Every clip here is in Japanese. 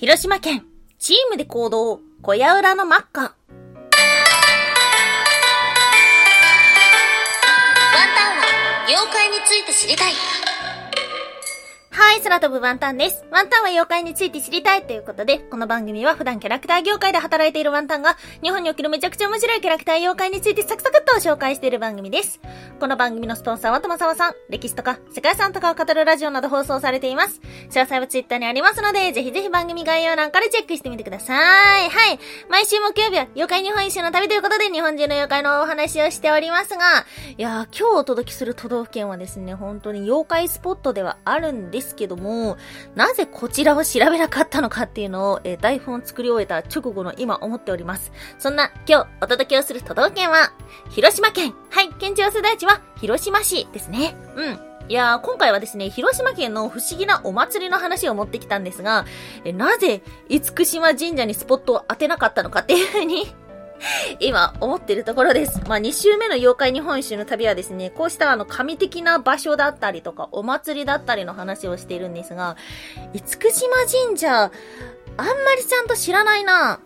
広島県、チームで行動、小屋裏のマッカ。ワンタンは、妖怪について知りたい。はい、空飛ぶワンタンです。ワンタンは妖怪について知りたいということで、この番組は普段キャラクター業界で働いているワンタンが、日本におけるめちゃくちゃ面白いキャラクター妖怪についてサクサクっと紹介している番組です。この番組のスポンサーは友沢さん、歴史とか世界遺産とかを語るラジオなど放送されています。詳細はツイッターにありますので、ぜひぜひ番組概要欄からチェックしてみてください。はい。毎週木曜日は妖怪日本一周の旅ということで、日本中の妖怪のお話をしておりますが、いやー、今日お届けする都道府県はですね、本当に妖怪スポットではあるんですですけども、なぜこちらを調べなかったのかっていうのを、えー、台本を作り終えた直後の今思っております。そんな今日お届けをする都道府県は、広島県。はい、県庁所在地は広島市ですね。うん。いやー、今回はですね、広島県の不思議なお祭りの話を持ってきたんですが、えなぜ、厳島神社にスポットを当てなかったのかっていうふうに 今、思ってるところです。まあ、2週目の妖怪日本一周の旅はですね、こうしたあの、神的な場所だったりとか、お祭りだったりの話をしているんですが、厳島神社、あんまりちゃんと知らないな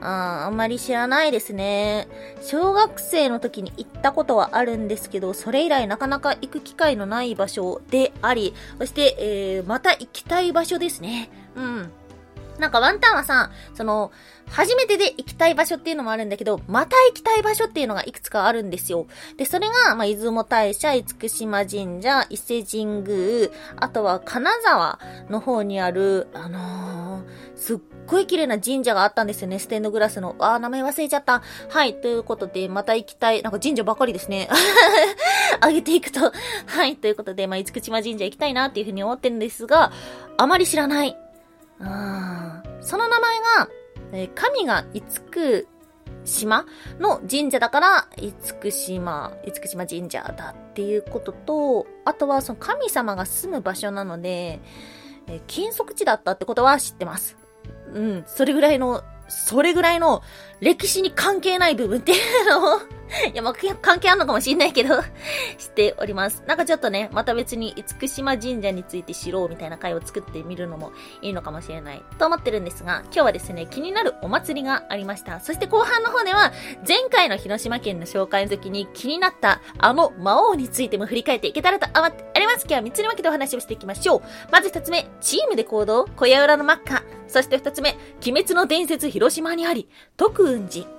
ああんまり知らないですね。小学生の時に行ったことはあるんですけど、それ以来なかなか行く機会のない場所であり、そして、えー、また行きたい場所ですね。うん。なんかワンタンはさ、その、初めてで行きたい場所っていうのもあるんだけど、また行きたい場所っていうのがいくつかあるんですよ。で、それが、まあ、出雲大社、厳島神社、伊勢神宮、あとは金沢の方にある、あのー、すっごい綺麗な神社があったんですよね。ステンドグラスの。あー、名前忘れちゃった。はい。ということで、また行きたい。なんか神社ばかりですね。上げていくと。はい。ということで、まあ、厳島神社行きたいなっていうふうに思ってるんですが、あまり知らない。あその名前が、えー、神がいつく島の神社だから、いつく島、いつく島神社だっていうことと、あとはその神様が住む場所なので、えー、金属地だったってことは知ってます。うん、それぐらいのそれぐらいの歴史に関係ない部分っていうのを いや、まあ、関係あるのかもしんないけど 知っております。なんかちょっとね、また別に、厳島神社について知ろうみたいな回を作ってみるのもいいのかもしれない、と思ってるんですが、今日はですね、気になるお祭りがありました。そして後半の方では、前回の広島県の紹介の時に気になった、あの魔王についても振り返っていけたらと思っております。今日は3つに分けてお話をしていきましょう。まず1つ目、チームで行動、小屋裏のマッカ。そして2つ目、鬼滅の伝説広島にあり、徳雲寺。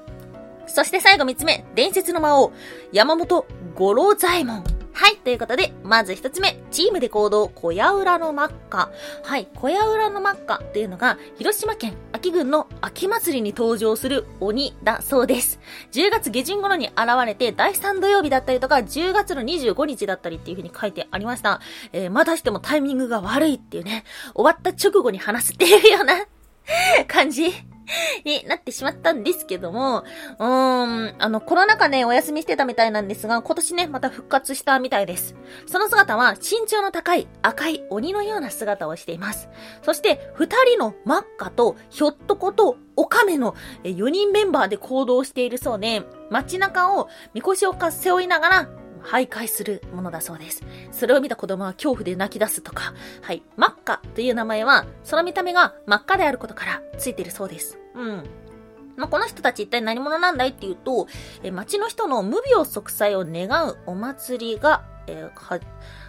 そして最後3つ目、伝説の魔王、山本五郎左衛門。はい。ということで、まず一つ目、チームで行動、小屋裏の真っ赤。はい。小屋裏の真っ赤っていうのが、広島県秋郡の秋祭りに登場する鬼だそうです。10月下旬頃に現れて、第3土曜日だったりとか、10月の25日だったりっていう風に書いてありました。えー、またしてもタイミングが悪いっていうね、終わった直後に話すっていうような 感じ になってしまったんですけども、うーん、あの、コロナ禍でお休みしてたみたいなんですが、今年ね、また復活したみたいです。その姿は身長の高い赤い鬼のような姿をしています。そして、二人のマッカとひょっとことオカメの4人メンバーで行動しているそうで、街中をみこしを背負いながら徘徊するものだそうです。それを見た子供は恐怖で泣き出すとか、はい、マッカという名前は、その見た目が真っ赤であることからついているそうです。うん。まあ、この人たち一体何者なんだいっていうと、え町の人の無病息災を願うお祭りが、えー、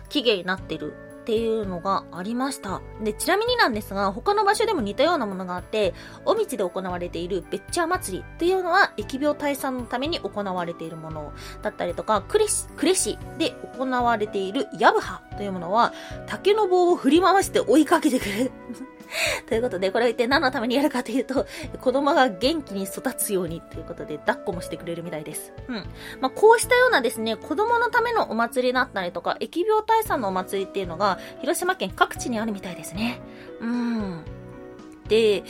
起源になっているっていうのがありました。で、ちなみになんですが、他の場所でも似たようなものがあって、尾道で行われているベッチャー祭りっていうのは、疫病退散のために行われているものだったりとか、クレシ、クレシで行われているヤブハというものは、竹の棒を振り回して追いかけてくる ということで、これは一体何のためにやるかというと、子供が元気に育つようにということで、抱っこもしてくれるみたいです。うん。まあ、こうしたようなですね、子供のためのお祭りだったりとか、疫病退散のお祭りっていうのが、広島県各地にあるみたいですね。うん。で、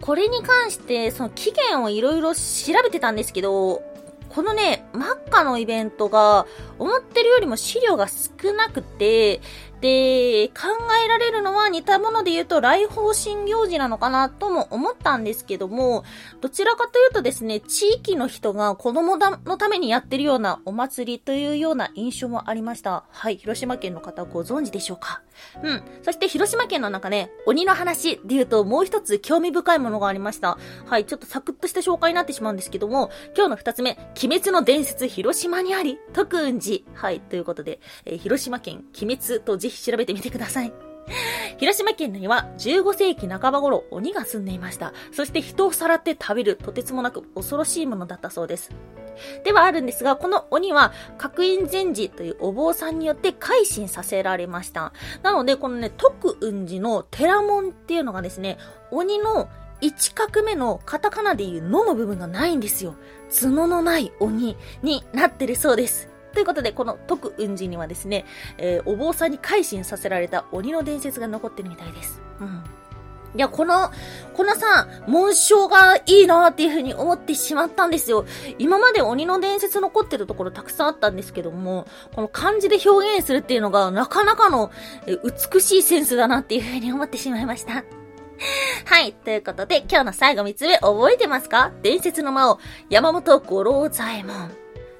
これに関して、その期限をいろいろ調べてたんですけど、このね、マッカのイベントが、思ってるよりも資料が少なくて、で、考えられるのは似たもので言うと来訪新行事なのかなとも思ったんですけども、どちらかというとですね、地域の人が子供のためにやってるようなお祭りというような印象もありました。はい、広島県の方ご存知でしょうか？うん。そして広島県の中ね、鬼の話で言うともう一つ興味深いものがありました。はい、ちょっとサクッとした紹介になってしまうんですけども、今日の二つ目、鬼滅の伝説広島にあり、徳雲寺。はい、ということで、えー、広島県鬼滅とぜひ調べてみてください。広島県には15世紀半ば頃鬼が住んでいました。そして人をさらって食べるとてつもなく恐ろしいものだったそうです。ではあるんですが、この鬼は、角院禅師というお坊さんによって改心させられました。なので、このね、徳雲寺の寺門っていうのがですね、鬼の1画目のカタカナでいうのの部分がないんですよ。角のない鬼になってるそうです。ということで、この徳雲寺にはですね、えー、お坊さんに改心させられた鬼の伝説が残ってるみたいです。うん。いや、この、このさ、紋章がいいなっていう風に思ってしまったんですよ。今まで鬼の伝説残ってるところたくさんあったんですけども、この漢字で表現するっていうのがなかなかの美しいセンスだなっていう風に思ってしまいました。はい。ということで、今日の最後3つ目覚えてますか？伝説の魔王、山本五郎左衛門。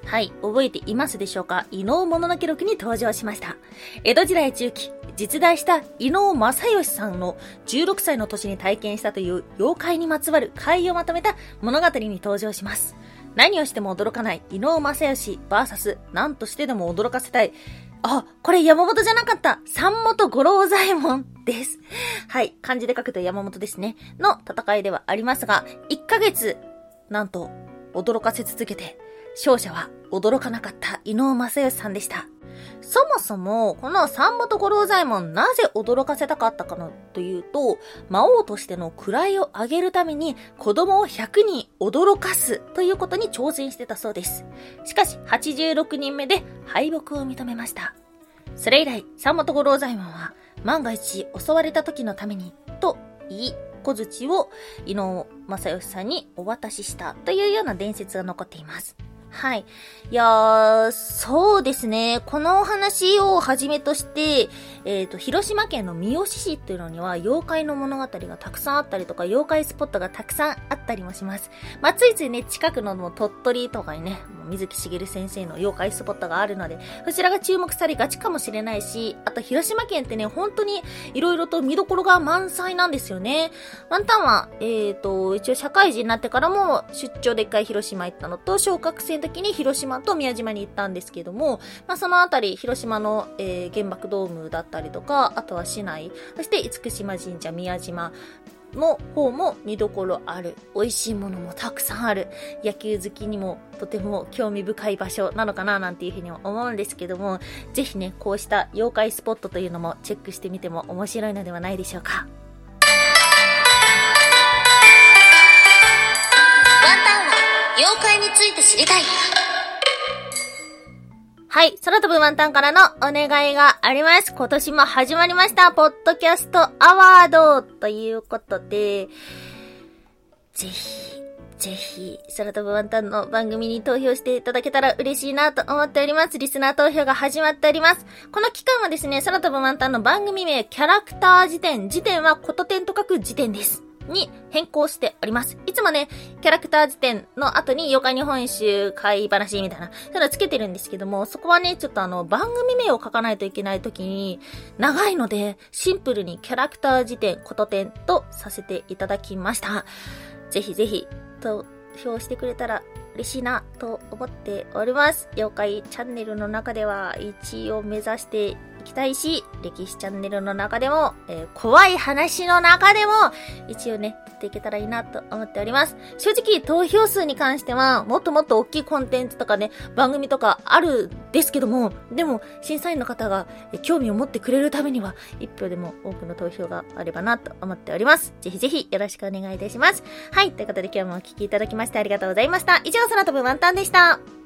はい。覚えていますでしょうか？伊能物の記録に登場しました。江戸時代中期、実在した伊能正義さんの16歳の年に体験したという妖怪にまつわる怪をまとめた物語に登場します。何をしても驚かない伊能正義 VS 何としてでも驚かせたい。あ、これ山本じゃなかった。三本五郎左衛門です。はい。漢字で書くと山本ですね。の戦いではありますが、1ヶ月、なんと、驚かせ続けて、勝者は驚かなかった伊能正義さんでした。そもそも、この三本五郎左衛門なぜ驚かせたかったかのというと、魔王としての位を上げるために子供を100人驚かすということに挑戦してたそうです。しかし、86人目で敗北を認めました。それ以来、三本五郎左衛門は、万が一襲われた時のために、と言い、小槌を伊能正義さんにお渡ししたというような伝説が残っています。はい。いやー、そうですね。このお話をはじめとして、えっ、ー、と、広島県の三好市っていうのには、妖怪の物語がたくさんあったりとか、妖怪スポットがたくさんあったりもします。まあ、ついついね、近くの鳥取とかにね、水木しげる先生の妖怪スポットがあるので、そちらが注目されがちかもしれないし、あと広島県ってね、本当に色々と見どころが満載なんですよね。ワンタンは、えっ、ー、と、一応社会人になってからも出張で一回広島行ったのと、小学生の時に広島と宮島に行ったんですけども、まあ、そのあたり、広島の、えー、原爆ドームだったりとか、あとは市内、そして厳島神社、宮島、の方も見どころある。美味しいものもたくさんある。野球好きにもとても興味深い場所なのかななんていうふうに思うんですけども、ぜひね、こうした妖怪スポットというのもチェックしてみても面白いのではないでしょうか。ワンタンは妖怪について知りたい。はい。空飛ぶワンタンからのお願いがあります。今年も始まりました。ポッドキャストアワードということで、ぜひ、ぜひ、空飛ぶワンタンの番組に投票していただけたら嬉しいなと思っております。リスナー投票が始まっております。この期間はですね、空飛ぶワンタンの番組名、キャラクター辞典。辞典はこと点と書く辞典です。に変更しております。いつもね、キャラクター辞典の後に妖怪日本酒買い話みたいな、そういうのつけてるんですけども、そこはね、ちょっとあの、番組名を書かないといけない時に、長いので、シンプルにキャラクター辞典、こと点とさせていただきました。ぜひぜひ、投票してくれたら嬉しいなと思っております。妖怪チャンネルの中では1位を目指してきたいし、歴史チャンネルの中でも、えー、怖い話の中でも、一応ね、撮っていけたらいいなと思っております。正直、投票数に関しては、もっともっと大きいコンテンツとかね、番組とかあるんですけども、でも、審査員の方が興味を持ってくれるためには、一票でも多くの投票があればなと思っております。ぜひぜひよろしくお願いいたします。はい、ということで今日もお聴きいただきましてありがとうございました。以上、空飛ぶワンタンでした。